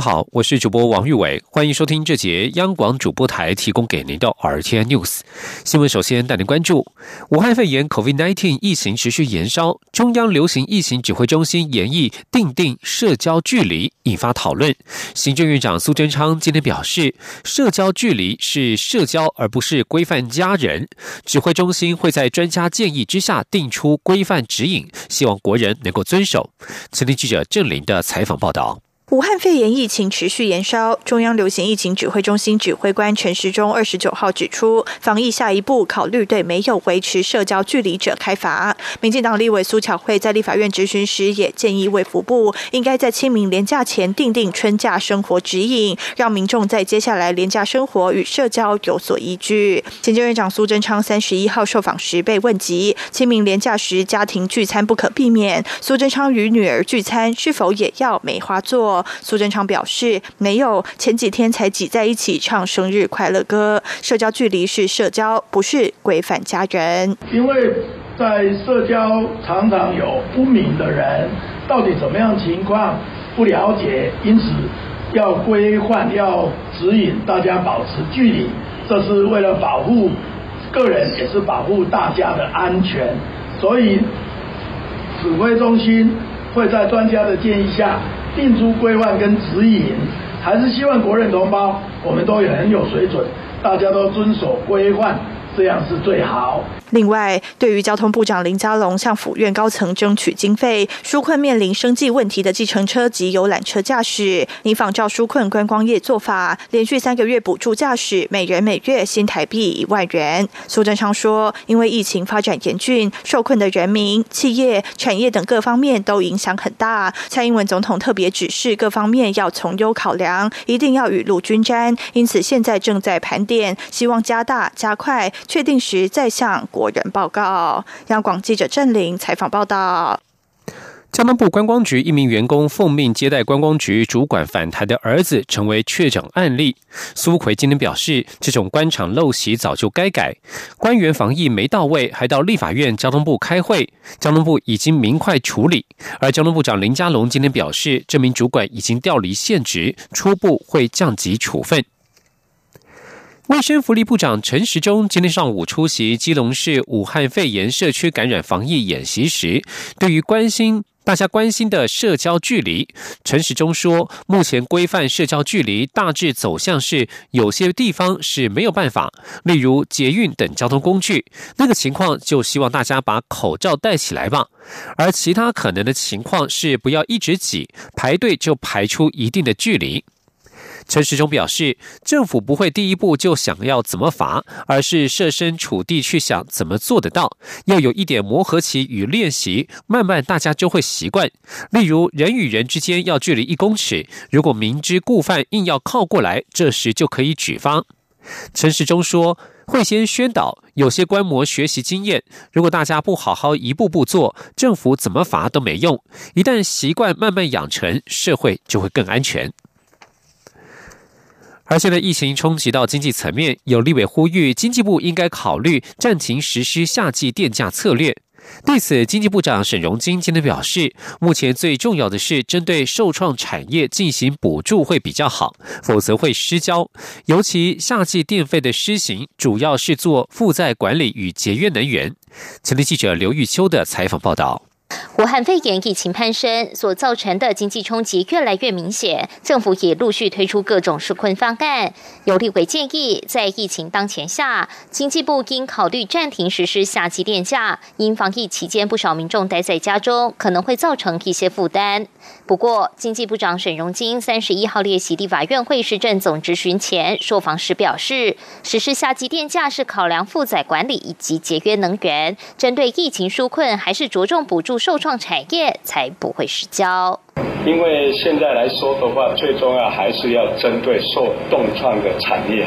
好，我是主播王玉伟，欢迎收听这节央广主播台提供给您的 RTN News 新闻。首先带您关注武汉肺炎 COVID-19 疫情持续延烧，中央流行疫情指挥中心研议定定社交距离，引发讨论。行政院长苏贞昌今天表示，社交距离是社交，而不是规范家人。指挥中心会在专家建议之下定出规范指引，希望国人能够遵守。前天记者郑林的采访报道。武汉肺炎疫情持续延烧，中央流行疫情指挥中心指挥官陈时中二十九号指出，防疫下一步考虑对没有维持社交距离者开罚。民进党立委苏巧慧在立法院质询时也建议卫福部应该在清明连假前订定春假生活指引，让民众在接下来连假生活与社交有所依据。行政院长苏贞昌三十一号受访时被问及清明连假时家庭聚餐不可避免，苏贞昌与女儿聚餐是否也要梅花座？苏贞昌表示，没有，前几天才挤在一起唱生日快乐歌。社交距离是社交，不是规范家人。因为在社交常常有不明的人，到底怎么样情况不了解，因此要规范、要指引大家保持距离，这是为了保护个人，也是保护大家的安全。所以指挥中心会在专家的建议下。定出规范跟指引，还是希望国人同胞，我们都很有水准，大家都遵守规范，这样是最好。另外，对于交通部长林佳龙向府院高层争取经费，纾困面临生计问题的计程车及游览车驾驶，拟仿照纾困观光业做法，连续三个月补助驾驶，每人每月新台币一万元。苏贞昌说，因为疫情发展严峻，受困的人民、企业、产业等各方面都影响很大。蔡英文总统特别指示各方面要从优考量，一定要雨露均沾。因此，现在正在盘点，希望加大、加快，确定时再向。国人报告，央广记者郑玲采访报道。交通部观光局一名员工奉命接待观光局主管返台的儿子，成为确诊案例。苏奎今天表示，这种官场陋习早就该改，官员防疫没到位，还到立法院交通部开会，交通部已经明快处理。而交通部长林佳龙今天表示，这名主管已经调离现职，初步会降级处分。卫生福利部长陈时中今天上午出席基隆市武汉肺炎社区感染防疫演习时，对于关心大家关心的社交距离，陈时中说，目前规范社交距离大致走向是有些地方是没有办法，例如捷运等交通工具，那个情况就希望大家把口罩戴起来吧。而其他可能的情况是不要一直挤，排队就排出一定的距离。陈时中表示，政府不会第一步就想要怎么罚，而是设身处地去想怎么做得到。要有一点磨合期与练习，慢慢大家就会习惯。例如，人与人之间要距离一公尺，如果明知故犯硬要靠过来，这时就可以举方。陈时中说，会先宣导，有些观摩学习经验。如果大家不好好一步步做，政府怎么罚都没用。一旦习惯慢慢养成，社会就会更安全。而现在疫情冲击到经济层面，有立委呼吁经济部应该考虑暂停实施夏季电价策略。对此，经济部长沈荣金今天表示，目前最重要的是针对受创产业进行补助会比较好，否则会失焦。尤其夏季电费的施行，主要是做负债管理与节约能源。前天记者刘玉秋的采访报道。武汉肺炎疫情攀升所造成的经济冲击越来越明显，政府也陆续推出各种纾困方案。有立委建议，在疫情当前下，经济部应考虑暂停实施夏季电价，因防疫期间不少民众待在家中，可能会造成一些负担。不过，经济部长沈荣金三十一号列席立法院会市政总执询前受访时表示，实施夏季电价是考量负载管理以及节约能源，针对疫情纾困还是着重补助受创产业，才不会失焦。因为现在来说的话，最重要还是要针对受冻创的产业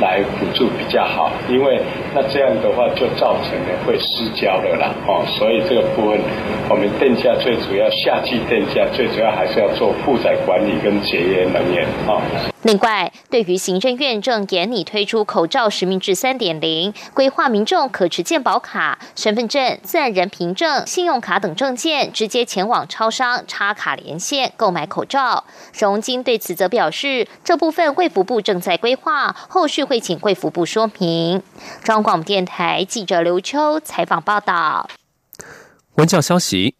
来辅助比较好，因为那这样的话就造成了会失焦了啦，哦，所以这个部分我们电价最主要夏季电价最主要还是要做负载管理跟节约能源啊。另外，对于行政院正严拟推出口罩实名制三点零，规划民众可持健保卡、身份证、自然人凭证、信用卡等证件，直接前往超商插卡连线购买口罩。荣金对此则表示，这部分卫福部正在规划，后续会请卫福部说明。中广电台记者刘秋采访报道。文教消息。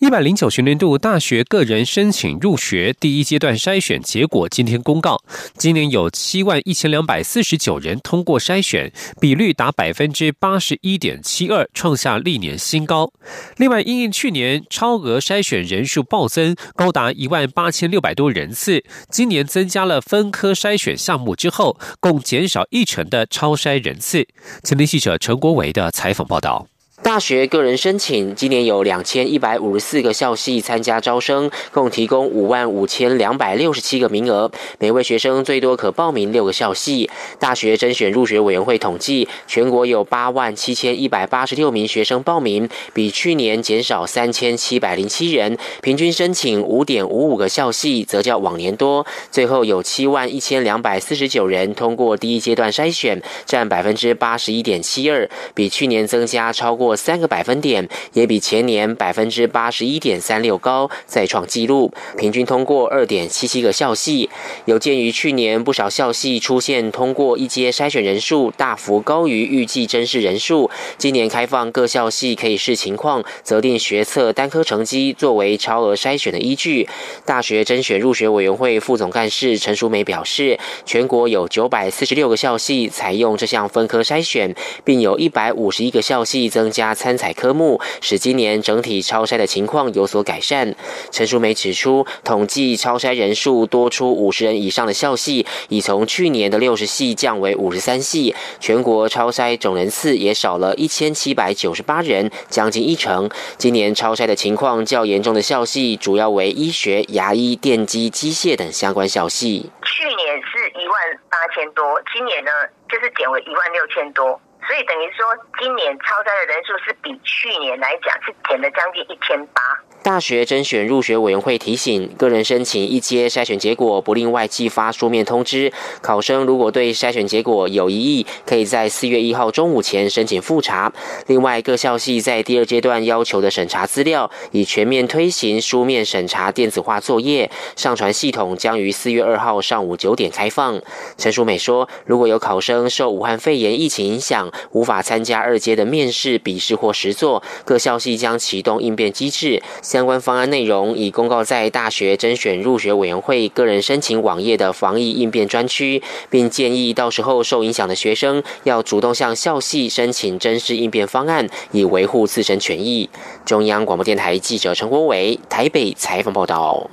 一百零九学年度大学个人申请入学第一阶段筛选结果今天公告，今年有七万一千两百四十九人通过筛选，比率达百分之八十一点七二，创下历年新高。另外，因应去年超额筛选人数暴增，高达一万八千六百多人次，今年增加了分科筛选项目之后，共减少一成的超筛人次。前天记者陈国维的采访报道。大学个人申请，今年有两千一百五十四个校系参加招生，共提供五万五千两百六十七个名额，每位学生最多可报名六个校系。大学甄选入学委员会统计，全国有八万七千一百八十六名学生报名，比去年减少三千七百零七人，平均申请五点五五个校系，则较往年多。最后有七万一千两百四十九人通过第一阶段筛选，占百分之八十一点七二，比去年增加超过。三个百分点，也比前年百分之八十一点三六高，再创纪录。平均通过二点七七个校系。有鉴于去年不少校系出现通过一阶筛选人数大幅高于预计真实人数，今年开放各校系可以视情况择定学测单科成绩作为超额筛选的依据。大学甄选入学委员会副总干事陈淑梅表示，全国有九百四十六个校系采用这项分科筛选，并有一百五十一个校系增加。参采科目，使今年整体超筛的情况有所改善。陈淑梅指出，统计超筛人数多出五十人以上的校系，已从去年的六十系降为五十三系。全国超筛总人次也少了一千七百九十八人，将近一成。今年超筛的情况较严重的校系，主要为医学、牙医、电机、机械等相关校系。去年是一万八千多，今年呢就是减为一万六千多。所以等于说，今年超载的人数是比去年来讲是减了将近一千八。大学甄选入学委员会提醒，个人申请一阶筛选结果不另外寄发书面通知。考生如果对筛选结果有异议，可以在四月一号中午前申请复查。另外，各校系在第二阶段要求的审查资料，已全面推行书面审查电子化作业，上传系统将于四月二号上午九点开放。陈淑美说，如果有考生受武汉肺炎疫情影响，无法参加二阶的面试、笔试或实作，各校系将启动应变机制。相关方案内容已公告在大学甄选入学委员会个人申请网页的防疫应变专区，并建议到时候受影响的学生要主动向校系申请真实应变方案，以维护自身权益。中央广播电台记者陈国伟台北采访报道。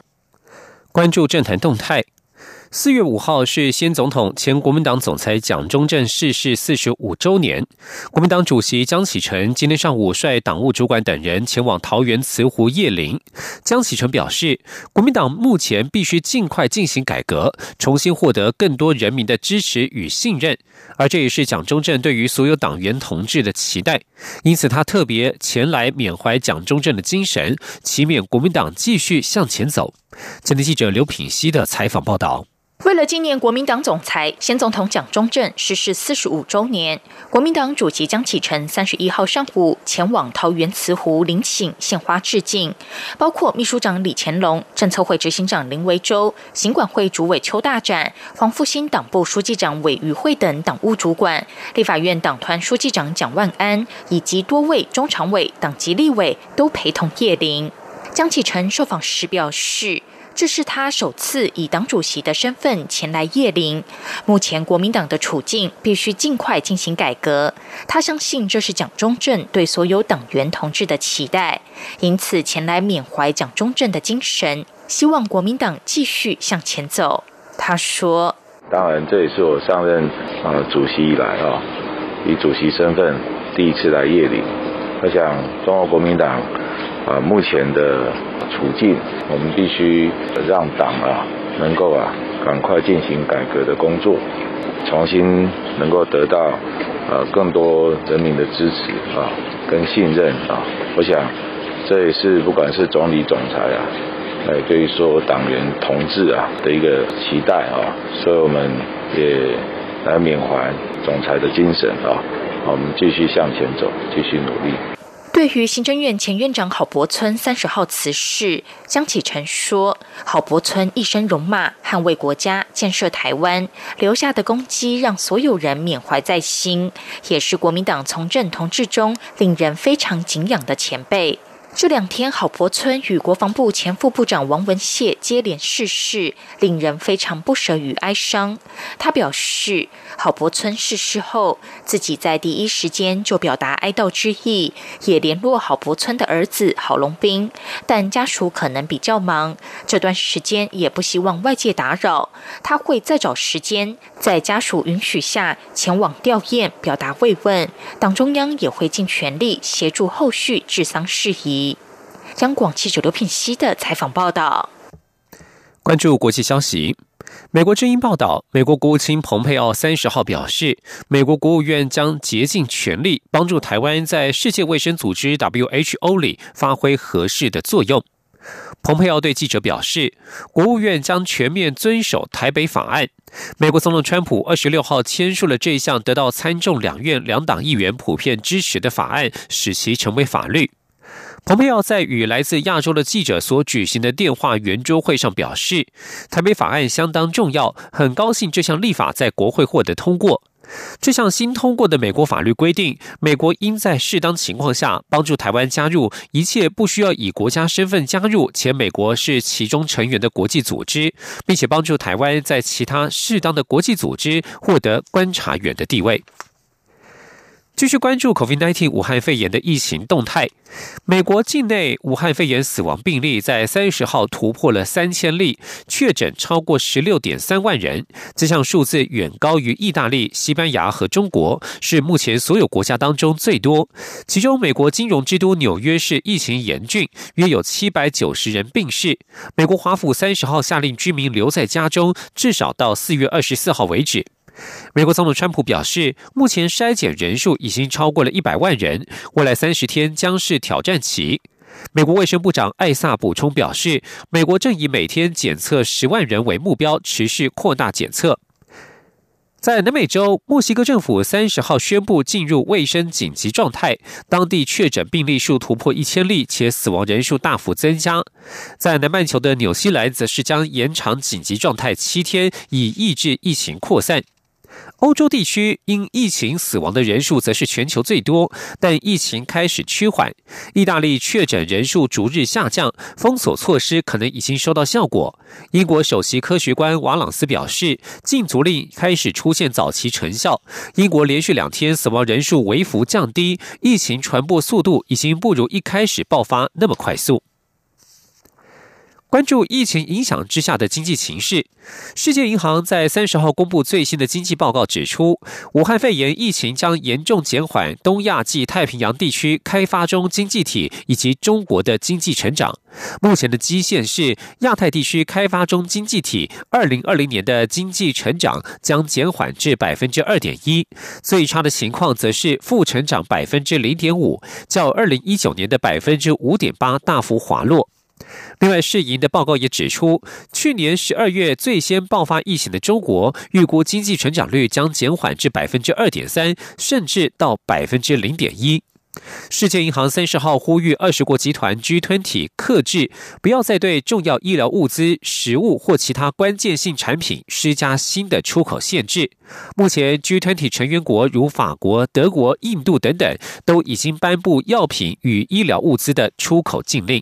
关注政坛动态。四月五号是先总统、前国民党总裁蒋中正逝世四十五周年。国民党主席江启臣今天上午率党务主管等人前往桃园慈湖叶林。江启臣表示，国民党目前必须尽快进行改革，重新获得更多人民的支持与信任，而这也是蒋中正对于所有党员同志的期待。因此，他特别前来缅怀蒋中正的精神，祈勉国民党继续向前走。今天记者刘品熙的采访报道。为了纪念国民党总裁、先总统蒋中正逝世四十五周年，国民党主席江启臣三十一号上午前往桃园慈湖陵寝献花致敬，包括秘书长李乾隆、政策会执行长林维洲、行管会主委邱大展、黄复兴党部书记长韦于会等党务主管，立法院党团书记长蒋万安以及多位中常委、党籍立委都陪同谒陵。江启臣受访时表示。这是他首次以党主席的身份前来谒陵。目前国民党的处境必须尽快进行改革。他相信这是蒋中正对所有党员同志的期待，因此前来缅怀蒋中正的精神，希望国民党继续向前走。他说：“当然，这也是我上任啊主席以来啊，以主席身份第一次来谒陵。我想，中国国民党啊目前的处境，我们必须让党啊能够啊赶快进行改革的工作，重新能够得到呃更多人民的支持啊跟信任啊。我想这也是不管是总理总裁啊，哎对于说党员同志啊的一个期待啊，所以我们也来缅怀总裁的精神啊。我们继续向前走，继续努力。对于行政院前院长郝柏村三十号辞世，江启臣说：“郝柏村一生戎马，捍卫国家，建设台湾，留下的功绩让所有人缅怀在心，也是国民党从政同志中令人非常敬仰的前辈。”这两天，郝柏村与国防部前副部长王文谢接连逝世，令人非常不舍与哀伤。他表示，郝柏村逝世后，自己在第一时间就表达哀悼之意，也联络郝柏村的儿子郝龙斌，但家属可能比较忙，这段时间也不希望外界打扰。他会再找时间，在家属允许下前往吊唁，表达慰问。党中央也会尽全力协助后续治丧事宜。央广记者刘品熙的采访报道。关注国际消息，美国之音报道，美国国务卿蓬佩奥三十号表示，美国国务院将竭尽全力帮助台湾在世界卫生组织 WHO 里发挥合适的作用。蓬佩奥对记者表示，国务院将全面遵守台北法案。美国总统川普二十六号签署了这项得到参众两院两党议员普遍支持的法案，使其成为法律。蓬佩奥在与来自亚洲的记者所举行的电话圆桌会上表示，台北法案相当重要，很高兴这项立法在国会获得通过。这项新通过的美国法律规定，美国应在适当情况下帮助台湾加入一切不需要以国家身份加入且美国是其中成员的国际组织，并且帮助台湾在其他适当的国际组织获得观察员的地位。继续关注 COVID-19 武汉肺炎的疫情动态。美国境内武汉肺炎死亡病例在三十号突破了三千例，确诊超过十六点三万人。这项数字远高于意大利、西班牙和中国，是目前所有国家当中最多。其中，美国金融之都纽约市疫情严峻，约有七百九十人病逝。美国华府三十号下令居民留在家中，至少到四月二十四号为止。美国总统川普表示，目前筛检人数已经超过了一百万人，未来三十天将是挑战期。美国卫生部长艾萨补充表示，美国正以每天检测十万人为目标，持续扩大检测。在南美洲，墨西哥政府三十号宣布进入卫生紧急状态，当地确诊病例数突破一千例，且死亡人数大幅增加。在南半球的纽西兰，则是将延长紧急状态七天，以抑制疫情扩散。欧洲地区因疫情死亡的人数则是全球最多，但疫情开始趋缓。意大利确诊人数逐日下降，封锁措施可能已经收到效果。英国首席科学官瓦朗斯表示，禁足令开始出现早期成效。英国连续两天死亡人数微幅降低，疫情传播速度已经不如一开始爆发那么快速。关注疫情影响之下的经济形势，世界银行在三十号公布最新的经济报告，指出武汉肺炎疫情将严重减缓东亚及太平洋地区开发中经济体以及中国的经济成长。目前的基线是亚太地区开发中经济体二零二零年的经济成长将减缓至百分之二点一，最差的情况则是负成长百分之零点五，较二零一九年的百分之五点八大幅滑落。另外，世银的报告也指出，去年十二月最先爆发疫情的中国，预估经济成长率将减缓至百分之二点三，甚至到百分之零点一。世界银行三十号呼吁二十国集团 G 团体克制，不要再对重要医疗物资、食物或其他关键性产品施加新的出口限制。目前，G 团体成员国如法国、德国、印度等等，都已经颁布药品与医疗物资的出口禁令。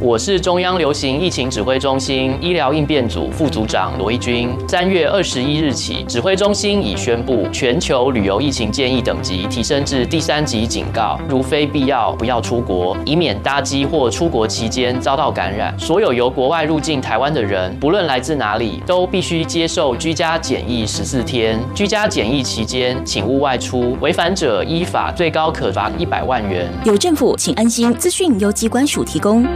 我是中央流行疫情指挥中心医疗应变组副组长罗义军。三月二十一日起，指挥中心已宣布全球旅游疫情建议等级提升至第三级警告，如非必要不要出国，以免搭机或出国期间遭到感染。所有由国外入境台湾的人，不论来自哪里，都必须接受居家检疫十四天。居家检疫期间，请勿外出，违反者依法最高可罚一百万元。有政府，请安心。资讯由机关署提供。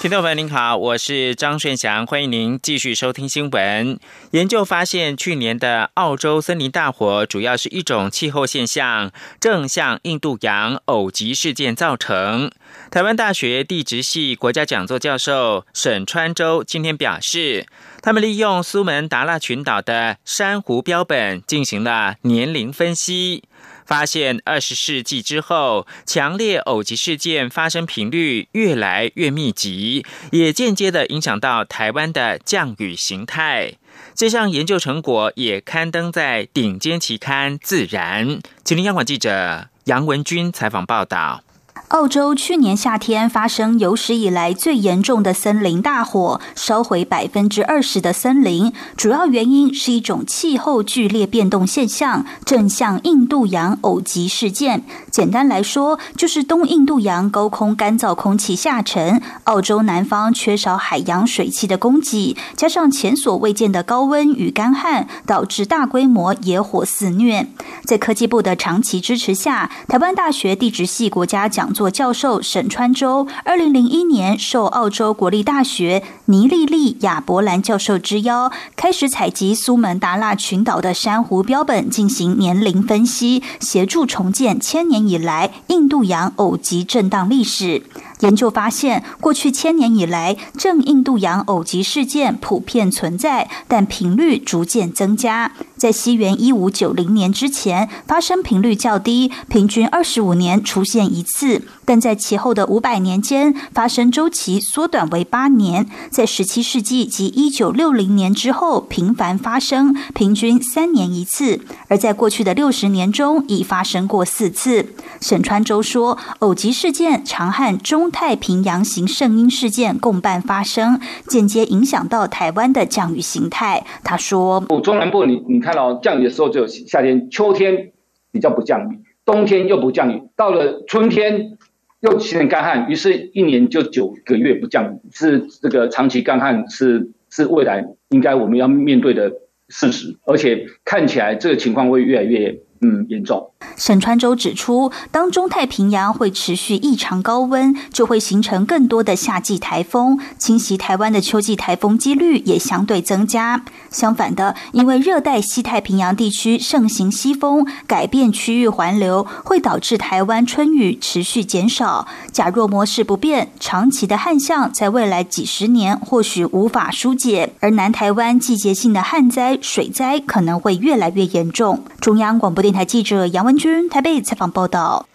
听众朋友您好，我是张顺祥，欢迎您继续收听新闻。研究发现，去年的澳洲森林大火主要是一种气候现象，正向印度洋偶极事件造成。台湾大学地质系国家讲座教授沈川洲今天表示。他们利用苏门答腊群岛的珊瑚标本进行了年龄分析，发现二十世纪之后，强烈偶极事件发生频率越来越密集，也间接的影响到台湾的降雨形态。这项研究成果也刊登在顶尖期刊《自然》。吉林央广记者杨文军采访报道。澳洲去年夏天发生有史以来最严重的森林大火，烧毁百分之二十的森林。主要原因是一种气候剧烈变动现象——正向印度洋偶极事件。简单来说，就是东印度洋高空干燥空气下沉，澳洲南方缺少海洋水汽的供给，加上前所未见的高温与干旱，导致大规模野火肆虐。在科技部的长期支持下，台湾大学地质系国家讲座。教授沈川洲，二零零一年受澳洲国立大学尼利利亚伯兰教授之邀，开始采集苏门答腊群岛的珊瑚标本进行年龄分析，协助重建千年以来印度洋偶极震荡历史。研究发现，过去千年以来，正印度洋偶极事件普遍存在，但频率逐渐增加。在西元一五九零年之前，发生频率较低，平均二十五年出现一次；但在其后的五百年间，发生周期缩短为八年。在十七世纪及一九六零年之后，频繁发生，平均三年一次；而在过去的六十年中，已发生过四次。沈川洲说，偶极事件常和中太平洋型圣婴事件共伴发生，间接影响到台湾的降雨形态。他说：“中南部，你你看。”看到降雨的时候只有夏天，秋天比较不降雨，冬天又不降雨，到了春天又起点干旱，于是一年就九个月不降雨，是这个长期干旱是是未来应该我们要面对的事实，而且看起来这个情况会越来越。嗯，严重。沈川洲指出，当中太平洋会持续异常高温，就会形成更多的夏季台风，侵袭台湾的秋季台风几率也相对增加。相反的，因为热带西太平洋地区盛行西风，改变区域环流，会导致台湾春雨持续减少。假若模式不变，长期的旱象在未来几十年或许无法疏解，而南台湾季节性的旱灾、水灾可能会越来越严重。中央广播电。台记者杨文君台北采访报道。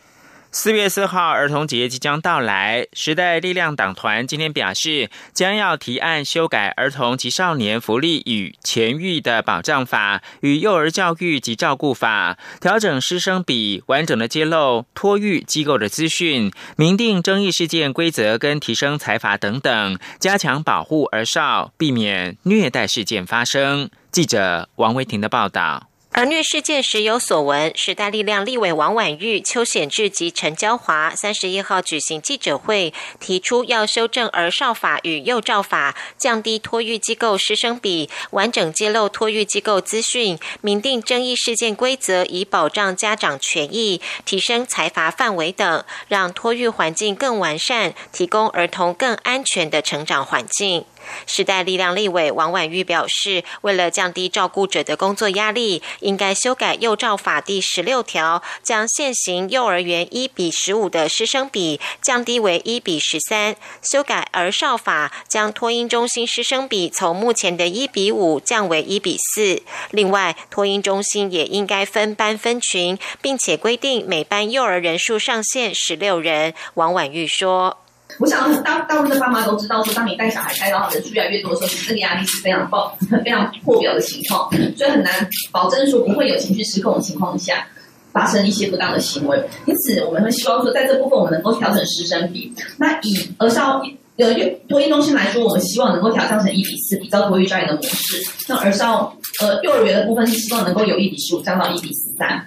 四月四号儿童节即将到来，时代力量党团今天表示，将要提案修改《儿童及少年福利与前育的保障法》与《幼儿教育及照顾法》，调整师生比，完整的揭露托育机构的资讯，明定争议事件规则跟提升财阀等等，加强保护儿少，避免虐待事件发生。记者王维婷的报道。儿虐事件时有所闻，时代力量立委王婉玉、邱显志及陈娇华三十一号举行记者会，提出要修正儿少法与幼照法，降低托育机构师生比，完整揭露托育机构资讯，明定争议事件规则，以保障家长权益，提升财罚范围等，让托育环境更完善，提供儿童更安全的成长环境。时代力量立委王婉玉表示，为了降低照顾者的工作压力，应该修改幼照法第十六条，将现行幼儿园一比十五的师生比降低为一比十三；修改儿少法，将托婴中心师生比从目前的一比五降为一比四。另外，托婴中心也应该分班分群，并且规定每班幼儿人数上限十六人。王婉玉说。我想，大大部分的爸妈都知道，说当你带小孩带到人数越来越多的时候，其实这个压力是非常爆、非常破表的情况，所以很难保证说不会有情绪失控的情况下发生一些不当的行为。因此，我们会希望说，在这部分我们能够调整师生比。那以儿少呃托育中心来说，我们希望能够调降成一比四，比较托育专业的模式。那儿少呃幼儿园的部分是希望能够有一比十五降到一比十三。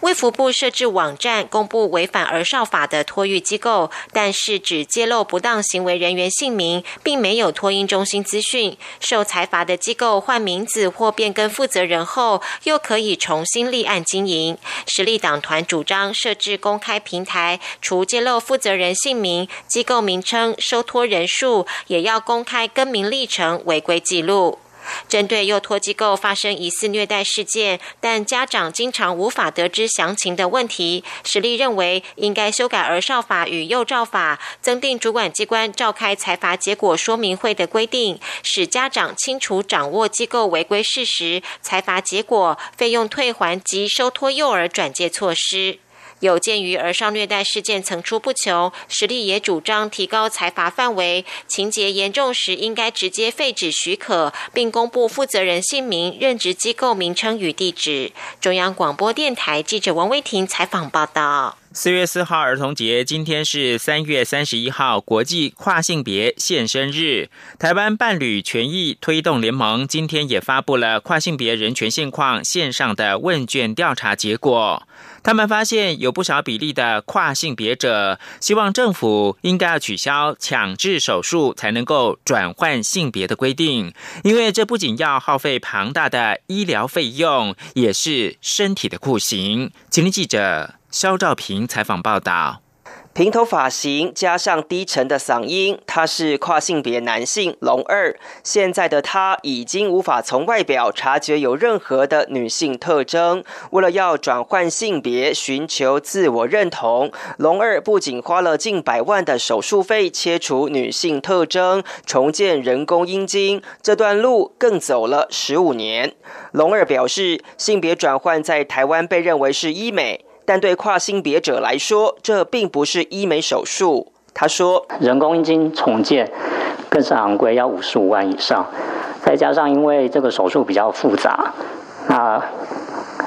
卫福部设置网站公布违反儿少法的托育机构，但是只揭露不当行为人员姓名，并没有托婴中心资讯。受裁罚的机构换名字或变更负责人后，又可以重新立案经营。实力党团主张设置公开平台，除揭露负责人姓名、机构名称、收托人数，也要公开更名历程、违规记录。针对幼托机构发生疑似虐待事件，但家长经常无法得知详情的问题，实力认为应该修改儿少法与幼照法，增订主管机关召开裁罚结果说明会的规定，使家长清楚掌握机构违规事实、裁罚结果、费用退还及收托幼儿转介措施。有鉴于儿少虐待事件层出不穷，实力也主张提高财罚范围，情节严重时应该直接废止许可，并公布负责人姓名、任职机构名称与地址。中央广播电台记者王威婷采访报道。四月四号儿童节，今天是三月三十一号国际跨性别现身日。台湾伴侣权益推动联盟今天也发布了跨性别人权现况线上的问卷调查结果。他们发现有不少比例的跨性别者希望政府应该要取消强制手术才能够转换性别的规定，因为这不仅要耗费庞大的医疗费用，也是身体的酷刑。吉林记者。肖兆平采访报道。平头发型加上低沉的嗓音，他是跨性别男性龙二。现在的他已经无法从外表察觉有任何的女性特征。为了要转换性别，寻求自我认同，龙二不仅花了近百万的手术费切除女性特征，重建人工阴茎，这段路更走了十五年。龙二表示，性别转换在台湾被认为是医美。但对跨性别者来说，这并不是医美手术。他说：“人工阴茎重建更是昂贵，要五十五万以上。再加上因为这个手术比较复杂，那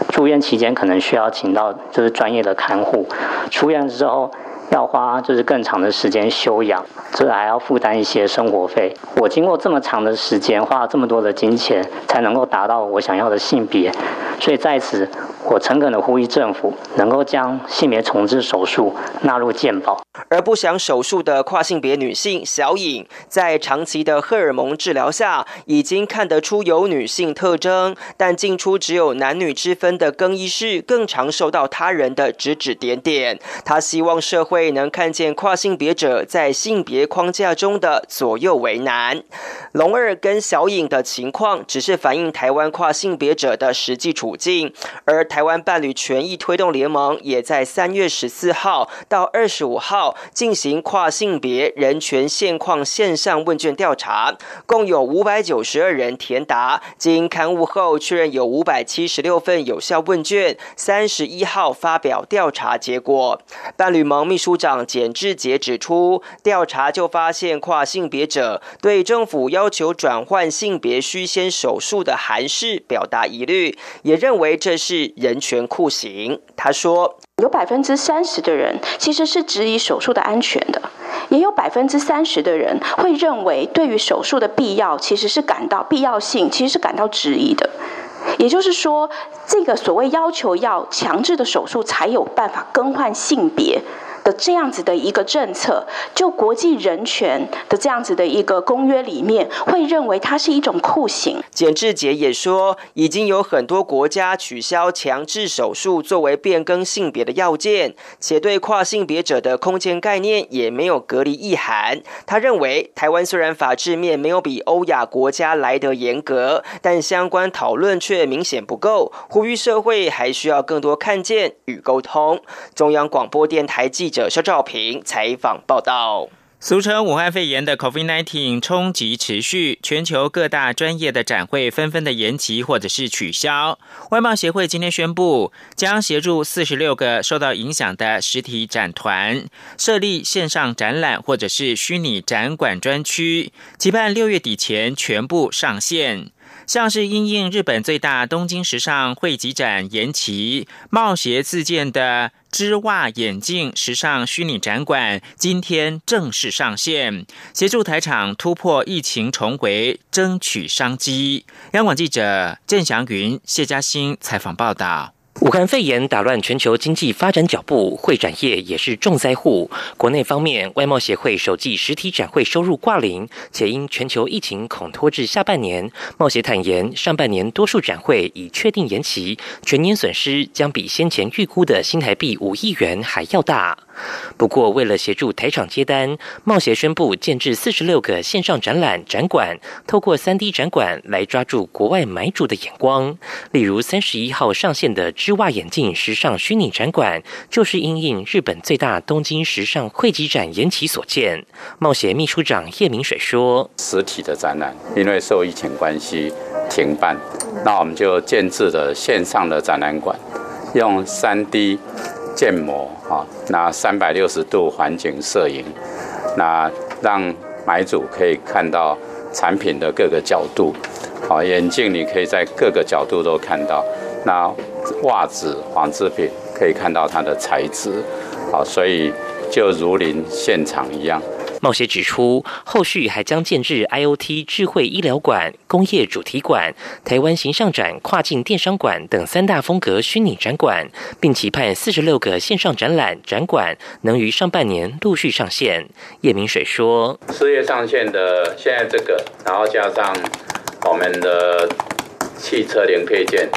住院期间可能需要请到就是专业的看护。出院之后要花就是更长的时间休养，这还要负担一些生活费。我经过这么长的时间，花了这么多的金钱，才能够达到我想要的性别。所以在此。”我诚恳的呼吁政府能够将性别重置手术纳入健保。而不想手术的跨性别女性小颖，在长期的荷尔蒙治疗下，已经看得出有女性特征，但进出只有男女之分的更衣室，更常受到他人的指指点点。她希望社会未能看见跨性别者在性别框架中的左右为难。龙二跟小颖的情况，只是反映台湾跨性别者的实际处境，而台湾伴侣权益推动联盟也在三月十四号到二十五号。进行跨性别人权现况线上问卷调查，共有五百九十二人填答。经刊物后确认有五百七十六份有效问卷，三十一号发表调查结果。伴侣盟秘书长简志杰指出，调查就发现跨性别者对政府要求转换性别需先手术的函释表达疑虑，也认为这是人权酷刑。他说。有百分之三十的人其实是质疑手术的安全的，也有百分之三十的人会认为对于手术的必要其实是感到必要性其实是感到质疑的。也就是说，这个所谓要求要强制的手术才有办法更换性别。的这样子的一个政策，就国际人权的这样子的一个公约里面，会认为它是一种酷刑。简志杰也说，已经有很多国家取消强制手术作为变更性别的要件，且对跨性别者的空间概念也没有隔离意涵。他认为，台湾虽然法制面没有比欧亚国家来得严格，但相关讨论却明显不够，呼吁社会还需要更多看见与沟通。中央广播电台记者的肖兆平采访报道。俗称武汉肺炎的 COVID-19 冲击持续，全球各大专业的展会纷纷的延期或者是取消。外贸协会今天宣布，将协助四十六个受到影响的实体展团设立线上展览或者是虚拟展馆专区，期盼六月底前全部上线。像是因应日本最大东京时尚汇集展延期，冒协自建的织袜眼镜时尚虚拟展馆今天正式上线，协助台场突破疫情重围，争取商机。央广记者郑祥云、谢嘉欣采访报道。武汉肺炎打乱全球经济发展脚步，会展业也是重灾户。国内方面，外贸协会首季实体展会收入挂零，且因全球疫情恐拖至下半年。贸协坦言，上半年多数展会已确定延期，全年损失将比先前预估的新台币五亿元还要大。不过，为了协助台厂接单，贸协宣布建制四十六个线上展览展馆，透过三 D 展馆来抓住国外买主的眼光。例如，三十一号上线的织袜眼镜时尚虚拟展馆，就是因应日本最大东京时尚汇集展延期所建。贸协秘书长叶明水说：“实体的展览因为受疫情关系停办，那我们就建制了线上的展览馆，用三 D。”建模啊，那三百六十度环境摄影，那让买主可以看到产品的各个角度。啊，眼镜你可以在各个角度都看到。那袜子、纺织品可以看到它的材质。啊，所以就如临现场一样。冒协指出，后续还将建制 IOT 智慧医疗馆、工业主题馆、台湾形象展、跨境电商馆等三大风格虚拟展馆，并期盼四十六个线上展览展馆能于上半年陆续上线。叶明水说：“四月上线的现在这个，然后加上我们的汽车零配件，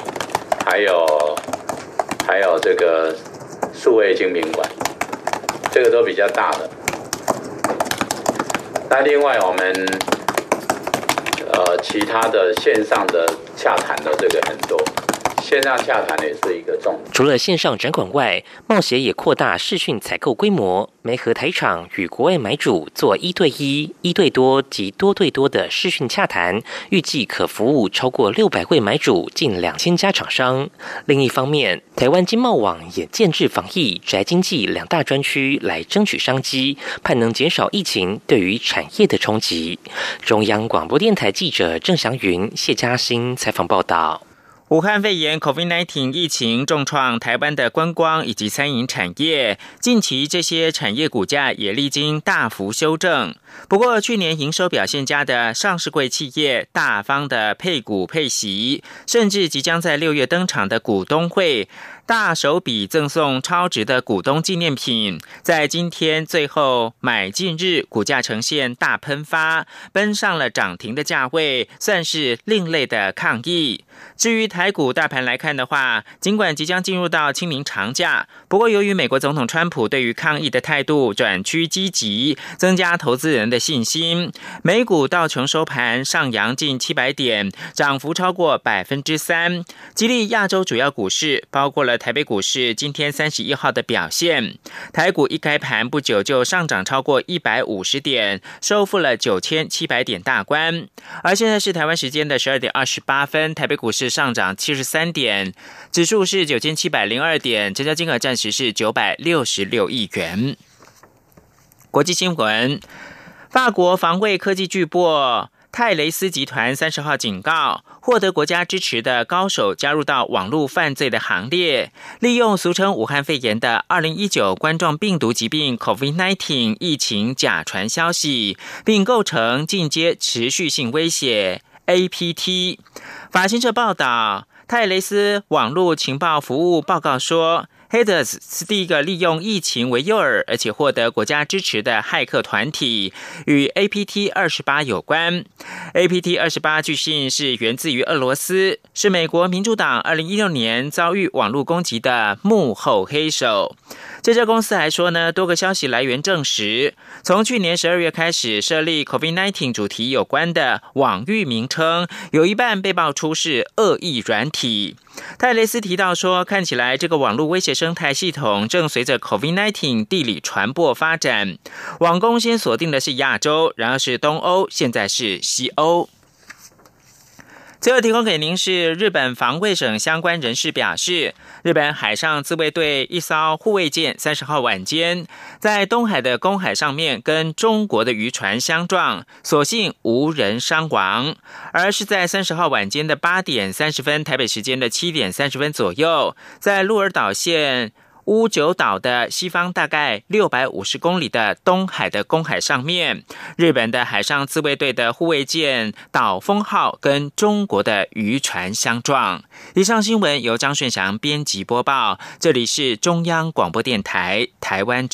还有还有这个数位精品馆，这个都比较大的。”那另外，我们呃其他的线上的洽谈的这个很多。线上洽谈也是一个重除了线上展馆外，贸协也扩大视讯采购规模，媒合台厂与国外买主做一对一、一对多及多对多的视讯洽谈，预计可服务超过六百位买主，近两千家厂商。另一方面，台湾经贸网也建制防疫、宅经济两大专区来争取商机，盼能减少疫情对于产业的冲击。中央广播电台记者郑祥云、谢嘉欣采访报道。武汉肺炎 （COVID-19） 疫情重创台湾的观光以及餐饮产业，近期这些产业股价也历经大幅修正。不过，去年营收表现佳的上市柜企业大方的配股配息，甚至即将在六月登场的股东会。大手笔赠送超值的股东纪念品，在今天最后买进日，股价呈现大喷发，奔上了涨停的价位，算是另类的抗议。至于台股大盘来看的话，尽管即将进入到清明长假，不过由于美国总统川普对于抗疫的态度转趋积极，增加投资人的信心，美股道琼收盘上扬近七百点，涨幅超过百分之三，激励亚洲主要股市，包括了。台北股市今天三十一号的表现，台股一开盘不久就上涨超过一百五十点，收复了九千七百点大关。而现在是台湾时间的十二点二十八分，台北股市上涨七十三点，指数是九千七百零二点，成交金额暂时是九百六十六亿元。国际新闻，法国防卫科技巨擘。泰雷斯集团三十号警告，获得国家支持的高手加入到网络犯罪的行列，利用俗称武汉肺炎的二零一九冠状病毒疾病 （COVID-19） 疫情假传消息，并构成进阶持续性威胁 （APT）。法新社报道，泰雷斯网络情报服务报告说。Haters 是第一个利用疫情为诱饵，而且获得国家支持的骇客团体，与 APT 二十八有关。APT 二十八据信是源自于俄罗斯，是美国民主党二零一六年遭遇网络攻击的幕后黑手。这家公司还说呢，多个消息来源证实，从去年十二月开始设立 COVID-19 主题有关的网域名称，有一半被爆出是恶意软体。泰雷斯提到说，看起来这个网络威胁生态系统正随着 COVID-19 地理传播发展。网攻先锁定的是亚洲，然后是东欧，现在是西欧。最后提供给您是日本防卫省相关人士表示，日本海上自卫队一艘护卫舰三十号晚间在东海的公海上面跟中国的渔船相撞，所幸无人伤亡。而是在三十号晚间的八点三十分，台北时间的七点三十分左右，在鹿儿岛县。乌九岛的西方大概六百五十公里的东海的公海上面，日本的海上自卫队的护卫舰“岛风号”跟中国的渔船相撞。以上新闻由张顺祥编辑播报，这里是中央广播电台台湾。